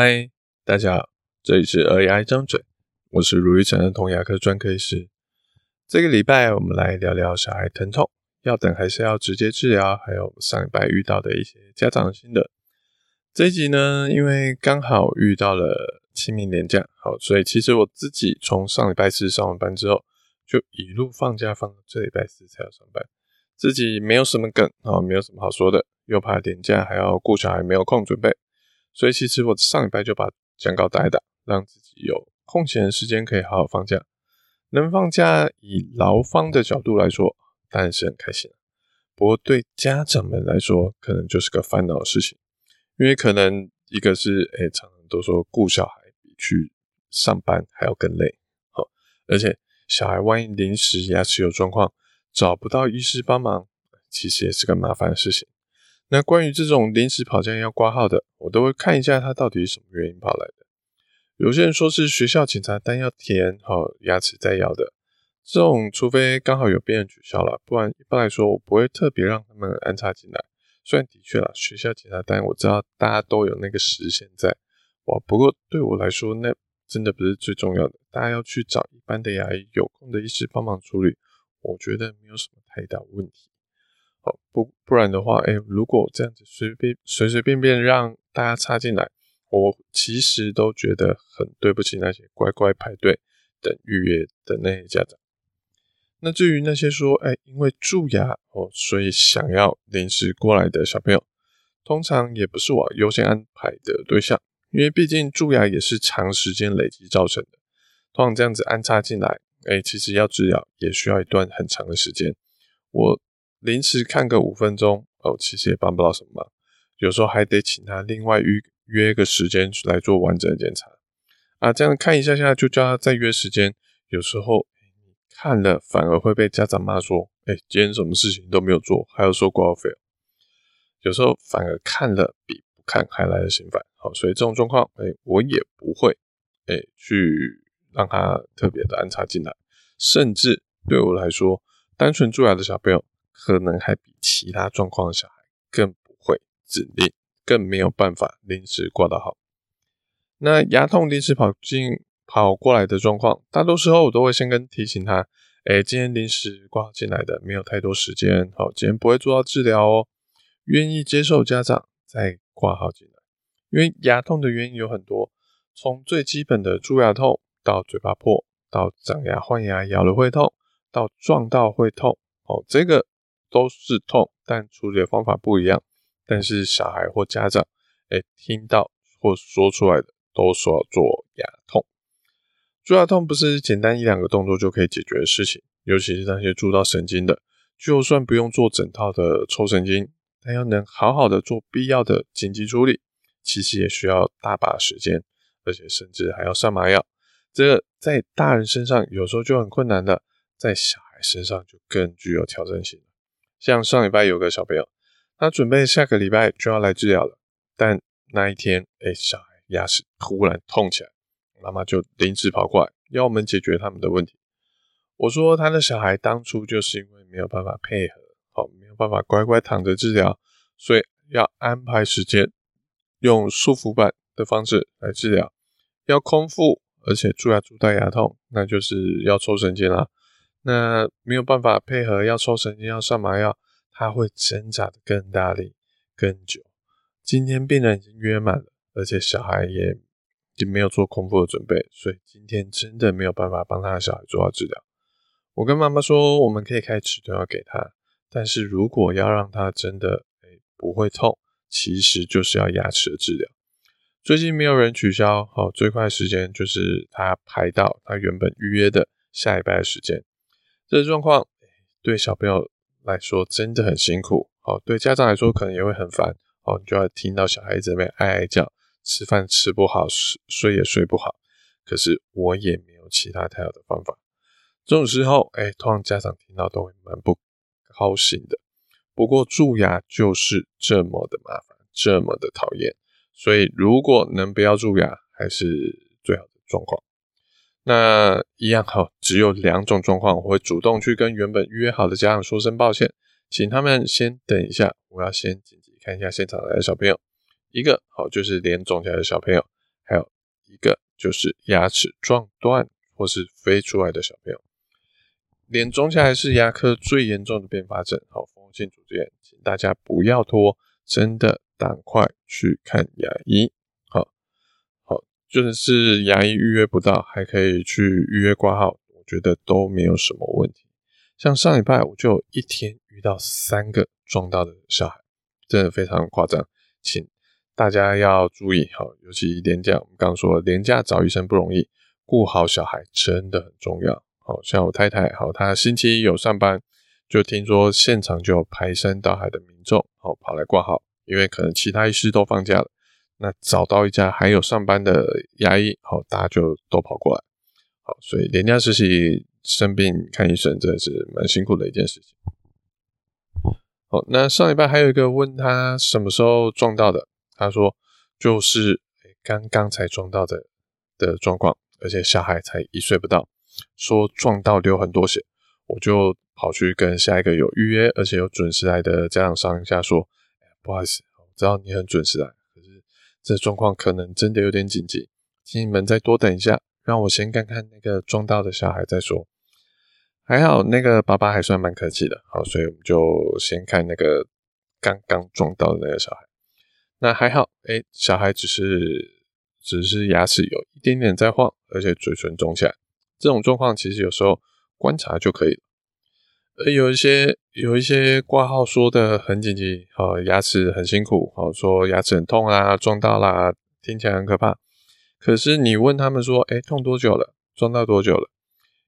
嗨，大家好，这里是儿牙一张嘴，我是如意成儿童牙科专科医师。这个礼拜我们来聊聊小孩疼痛，要等还是要直接治疗？还有上礼拜遇到的一些家长心得。这一集呢，因为刚好遇到了清明连假，好，所以其实我自己从上礼拜四上完班之后，就一路放假放到这礼拜四才要上班，自己没有什么梗啊，没有什么好说的，又怕连假还要顾小孩，没有空准备。所以其实我上礼拜就把讲稿打一打，让自己有空闲的时间可以好好放假。能放假，以劳方的角度来说，当然是很开心。不过对家长们来说，可能就是个烦恼的事情，因为可能一个是，诶、欸，常常都说顾小孩比去上班还要更累，好，而且小孩万一临时牙齿有状况，找不到医师帮忙，其实也是个麻烦的事情。那关于这种临时跑假要挂号的，我都会看一下他到底是什么原因跑来的。有些人说是学校检查单要填，好，牙齿再要的，这种除非刚好有病人取消了，不然一般来说我不会特别让他们安插进来。虽然的确啦，学校检查单我知道大家都有那个时限在，哇，不过对我来说那真的不是最重要的，大家要去找一般的牙医有空的医师帮忙处理，我觉得没有什么太大问题。不不然的话，哎，如果这样子随便随随便便让大家插进来，我其实都觉得很对不起那些乖乖排队等预约的那些家长。那至于那些说，哎，因为蛀牙哦，所以想要临时过来的小朋友，通常也不是我优先安排的对象，因为毕竟蛀牙也是长时间累积造成的。通常这样子安插进来，哎，其实要治疗也需要一段很长的时间。我。临时看个五分钟哦，其实也帮不到什么忙。有时候还得请他另外预约个时间来做完整的检查啊。这样看一下下就叫他再约时间。有时候看了反而会被家长骂说：“哎，今天什么事情都没有做，还要收挂号费。”有时候反而看了比不看还来得心烦。好，所以这种状况，哎，我也不会哎去让他特别的安插进来。甚至对我来说，单纯蛀牙的小朋友。可能还比其他状况的小孩更不会指令，更没有办法临时挂到号。那牙痛临时跑进跑过来的状况，大多时候我都会先跟提醒他：哎，今天临时挂号进来的，没有太多时间，好，今天不会做到治疗哦。愿意接受家长再挂号进来，因为牙痛的原因有很多，从最基本的蛀牙痛，到嘴巴破，到长牙换牙咬了会痛，到撞到会痛，哦，这个。都是痛，但处理的方法不一样。但是小孩或家长，哎，听到或说出来的都说要做牙痛。蛀牙痛不是简单一两个动作就可以解决的事情，尤其是那些蛀到神经的，就算不用做整套的抽神经，但要能好好的做必要的紧急处理，其实也需要大把时间，而且甚至还要上麻药。这个在大人身上有时候就很困难了，在小孩身上就更具有挑战性。像上礼拜有个小朋友，他准备下个礼拜就要来治疗了，但那一天，哎，小孩牙齿突然痛起来，妈妈就临时跑过来要我们解决他们的问题。我说他的小孩当初就是因为没有办法配合，好，没有办法乖乖躺着治疗，所以要安排时间，用束缚板的方式来治疗，要空腹，而且蛀牙蛀到牙痛，那就是要抽神经啦。那没有办法配合，要抽神经，要上麻药，他会挣扎的更大力、更久。今天病人已经约满了，而且小孩也已经没有做空腹的准备，所以今天真的没有办法帮他的小孩做好治疗。我跟妈妈说，我们可以开止痛药给他，但是如果要让他真的诶不会痛，其实就是要牙齿的治疗。最近没有人取消，好，最快时间就是他排到他原本预约的下礼拜的时间。这状况对小朋友来说真的很辛苦，哦，对家长来说可能也会很烦，哦，你就要听到小孩子在那边哀哀叫，吃饭吃不好，睡睡也睡不好。可是我也没有其他太好的方法。这种时候，哎，通常家长听到都会蛮不高兴的。不过蛀牙就是这么的麻烦，这么的讨厌，所以如果能不要蛀牙，还是最好的状况。那一样哈，只有两种状况，我会主动去跟原本约好的家长说声抱歉，请他们先等一下，我要先紧急看一下现场来的小朋友。一个好就是脸肿起来的小朋友，还有一个就是牙齿撞断或是飞出来的小朋友。脸肿起来是牙科最严重的并发症，好，蜂窝性组织炎，请大家不要拖，真的赶快去看牙医。好，好，就是牙医预约不到，还可以去预约挂号，我觉得都没有什么问题。像上礼拜我就一天遇到三个撞到的小孩，真的非常夸张，请大家要注意，好，尤其连假，我们刚刚说连假找医生不容易，顾好小孩真的很重要。好，像我太太，好，她星期一有上班，就听说现场就有排山倒海的民众，好，跑来挂号，因为可能其他医师都放假了，那找到一家还有上班的牙医，好，大家就都跑过来，好，所以连假实习生病看医生真的是蛮辛苦的一件事情。好，那上礼拜还有一个问他什么时候撞到的。他说：“就是刚刚才撞到的的状况，而且小孩才一岁不到，说撞到流很多血，我就跑去跟下一个有预约而且有准时来的家长商量一下，说：不好意思，我知道你很准时来，这状况可能真的有点紧急，请你们再多等一下，让我先看看那个撞到的小孩再说。还好那个爸爸还算蛮客气的，好，所以我们就先看那个刚刚撞到的那个小孩。”那还好，诶，小孩只是只是牙齿有一点点在晃，而且嘴唇肿起来，这种状况其实有时候观察就可以了。有一些有一些挂号说的很紧急，哦，牙齿很辛苦，哦，说牙齿很痛啊，撞到啦，听起来很可怕。可是你问他们说，诶，痛多久了？撞到多久了？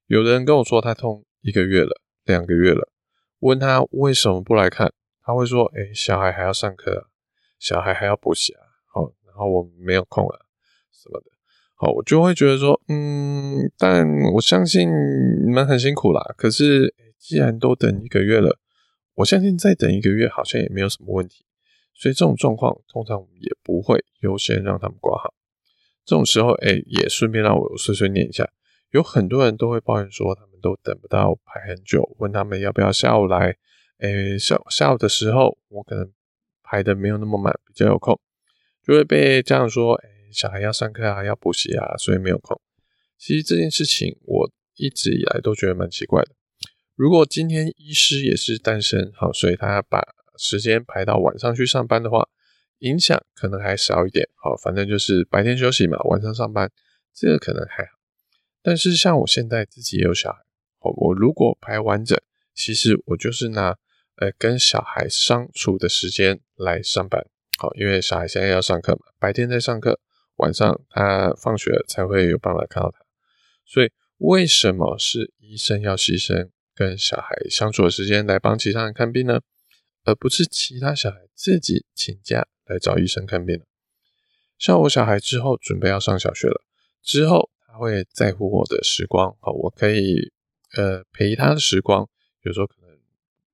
有的人跟我说他痛一个月了，两个月了。问他为什么不来看？他会说，诶，小孩还要上课。小孩还要补习啊，好，然后我没有空啊，什么的，好，我就会觉得说，嗯，但我相信你们很辛苦啦。可是，既然都等一个月了，我相信再等一个月好像也没有什么问题。所以这种状况，通常我们也不会优先让他们挂号。这种时候，哎，也顺便让我碎碎念一下，有很多人都会抱怨说，他们都等不到排很久，问他们要不要下午来。哎，下下午的时候，我可能。排的没有那么满，比较有空，就会被家长说：“哎，小孩要上课啊，要补习啊，所以没有空。”其实这件事情我一直以来都觉得蛮奇怪的。如果今天医师也是单身，好，所以他把时间排到晚上去上班的话，影响可能还少一点。好，反正就是白天休息嘛，晚上上班，这个可能还好。但是像我现在自己也有小孩，我如果排完整，其实我就是拿。呃，跟小孩相处的时间来上班，好，因为小孩现在要上课嘛，白天在上课，晚上他放学才会有办法看到他。所以，为什么是医生要牺牲跟小孩相处的时间来帮其他人看病呢？而不是其他小孩自己请假来找医生看病呢？像我小孩之后准备要上小学了，之后他会在乎我的时光，好，我可以呃陪他的时光，有时候可能。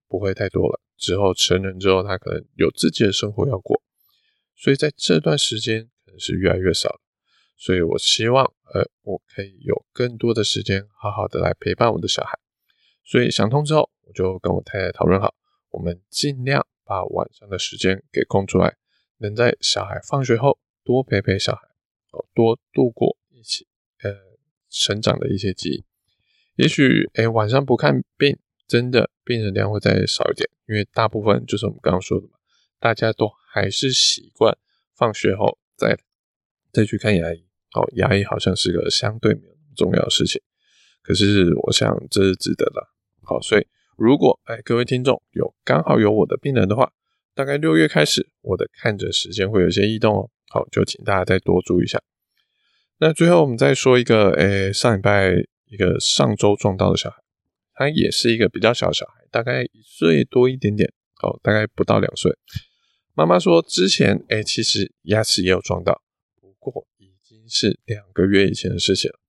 不会太多了。之后成人之后，他可能有自己的生活要过，所以在这段时间可能是越来越少了。所以我希望，呃，我可以有更多的时间，好好的来陪伴我的小孩。所以想通之后，我就跟我太太讨论好，我们尽量把晚上的时间给空出来，能在小孩放学后多陪陪小孩，哦，多度过一起呃成长的一些记忆。也许，诶，晚上不看病。真的病人量会再少一点，因为大部分就是我们刚刚说的嘛，大家都还是习惯放学后再再去看牙医。哦，牙医好像是个相对没有那么重要的事情，可是我想这是值得的。好，所以如果哎各位听众有刚好有我的病人的话，大概六月开始我的看诊时间会有些异动哦。好，就请大家再多注意一下。那最后我们再说一个，哎，上礼拜一个上周撞到的小孩。他也是一个比较小的小孩，大概一岁多一点点，哦，大概不到两岁。妈妈说之前，哎，其实牙齿也有撞到，不过已经是两个月以前的事情了。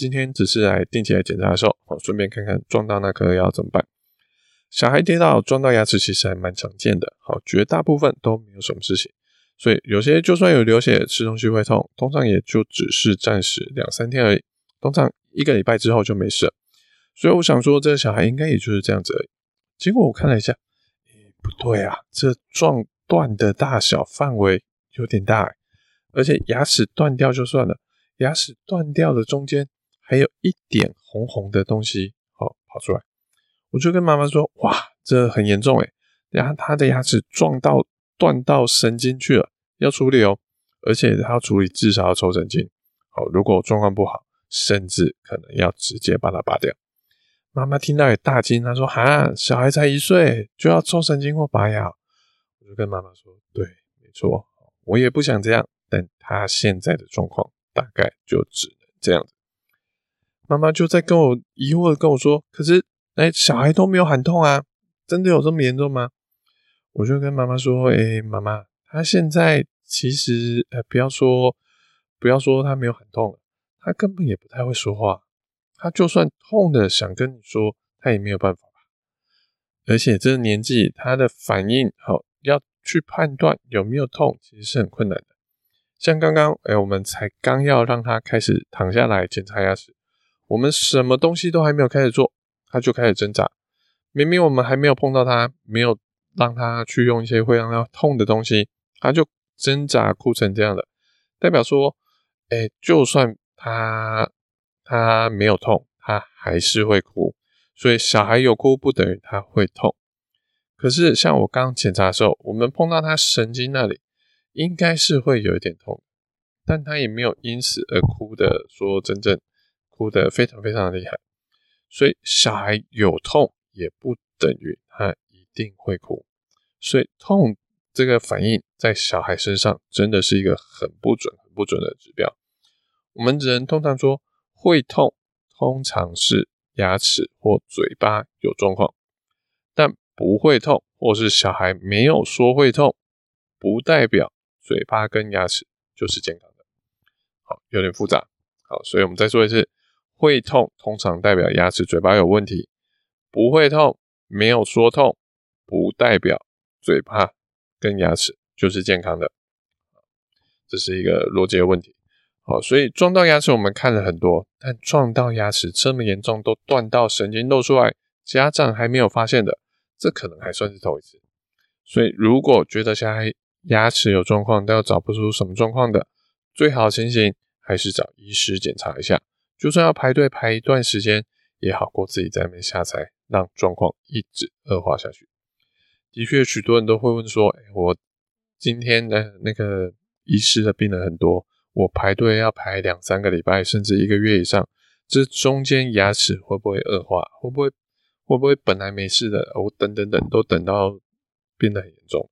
今天只是来定期来检查的时候，哦，顺便看看撞到那颗要怎么办。小孩跌倒撞到牙齿其实还蛮常见的，好，绝大部分都没有什么事情。所以有些就算有流血，吃东西会痛，通常也就只是暂时两三天而已，通常一个礼拜之后就没事了。所以我想说，这个小孩应该也就是这样子而已。结果我看了一下，诶，不对啊，这撞断的大小范围有点大，而且牙齿断掉就算了，牙齿断掉的中间还有一点红红的东西，哦，跑出来。我就跟妈妈说：“哇，这很严重诶，然后他的牙齿撞到断到神经去了，要处理哦，而且他要处理至少要抽神经。好，如果状况不好，甚至可能要直接把它拔掉。”妈妈听到也大惊，她说：“哈，小孩才一岁就要抽神经或拔牙？”我就跟妈妈说：“对，没错，我也不想这样，但他现在的状况大概就只能这样子。”妈妈就在跟我疑惑的跟我说：“可是。”哎，小孩都没有喊痛啊，真的有这么严重吗？我就跟妈妈说：“哎，妈妈，他现在其实，呃，不要说，不要说他没有喊痛了，他根本也不太会说话。他就算痛的想跟你说，他也没有办法。而且这个年纪，他的反应好，要去判断有没有痛，其实是很困难的。像刚刚，哎，我们才刚要让他开始躺下来检查牙齿，我们什么东西都还没有开始做。”他就开始挣扎，明明我们还没有碰到他，没有让他去用一些会让他痛的东西，他就挣扎哭成这样的，代表说，哎，就算他他没有痛，他还是会哭，所以小孩有哭不等于他会痛。可是像我刚检查的时候，我们碰到他神经那里，应该是会有一点痛，但他也没有因此而哭的，说真正哭得非常非常厉害。所以小孩有痛也不等于他一定会哭，所以痛这个反应在小孩身上真的是一个很不准、很不准的指标。我们只能通常说会痛，通常是牙齿或嘴巴有状况，但不会痛或是小孩没有说会痛，不代表嘴巴跟牙齿就是健康的。好，有点复杂。好，所以我们再说一次。会痛通常代表牙齿、嘴巴有问题，不会痛，没有说痛，不代表嘴巴跟牙齿就是健康的。这是一个逻辑的问题。好，所以撞到牙齿我们看了很多，但撞到牙齿这么严重，都断到神经露出来，家长还没有发现的，这可能还算是头一次。所以如果觉得小孩牙齿有状况，但又找不出什么状况的，最好情形还是找医师检查一下。就算要排队排一段时间，也好过自己在那边瞎猜，让状况一直恶化下去。的确，许多人都会问说：“哎，我今天的那个医师的病人很多，我排队要排两三个礼拜，甚至一个月以上，这中间牙齿会不会恶化？会不会会不会本来没事的，我等等等都等到变得很严重？”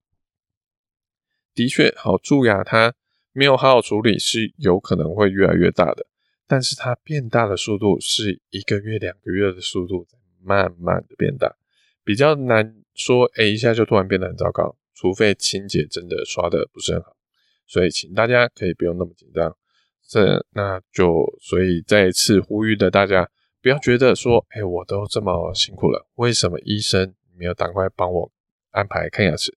的确，好蛀牙它没有好好处理，是有可能会越来越大的。但是它变大的速度是一个月、两个月的速度在慢慢的变大，比较难说，哎，一下就突然变得很糟糕，除非清洁真的刷的不是很好。所以，请大家可以不用那么紧张。这那就所以再一次呼吁的大家，不要觉得说，哎，我都这么辛苦了，为什么医生没有赶快帮我安排看牙齿？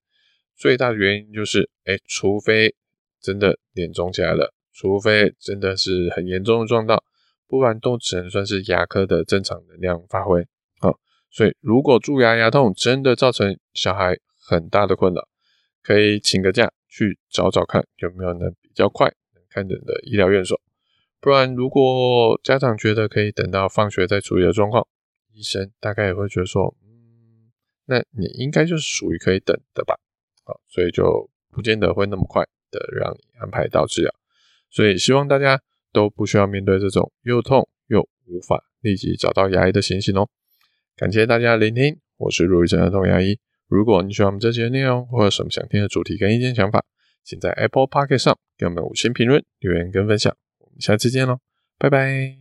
最大的原因就是，哎，除非真的脸肿起来了。除非真的是很严重的撞到，不然都只能算是牙科的正常能量发挥。好，所以如果蛀牙牙痛真的造成小孩很大的困扰，可以请个假去找找看有没有能比较快能看诊的医疗院所。不然如果家长觉得可以等到放学再处理的状况，医生大概也会觉得说，嗯，那你应该就是属于可以等的吧。好，所以就不见得会那么快的让你安排到治疗。所以希望大家都不需要面对这种又痛又无法立即找到牙医的情形哦。感谢大家的聆听，我是如意城儿童牙医。如果你喜欢我们这期的内容，或有什么想听的主题跟意见想法，请在 Apple Podcast 上给我们五星评论、留言跟分享。我们下期见喽，拜拜。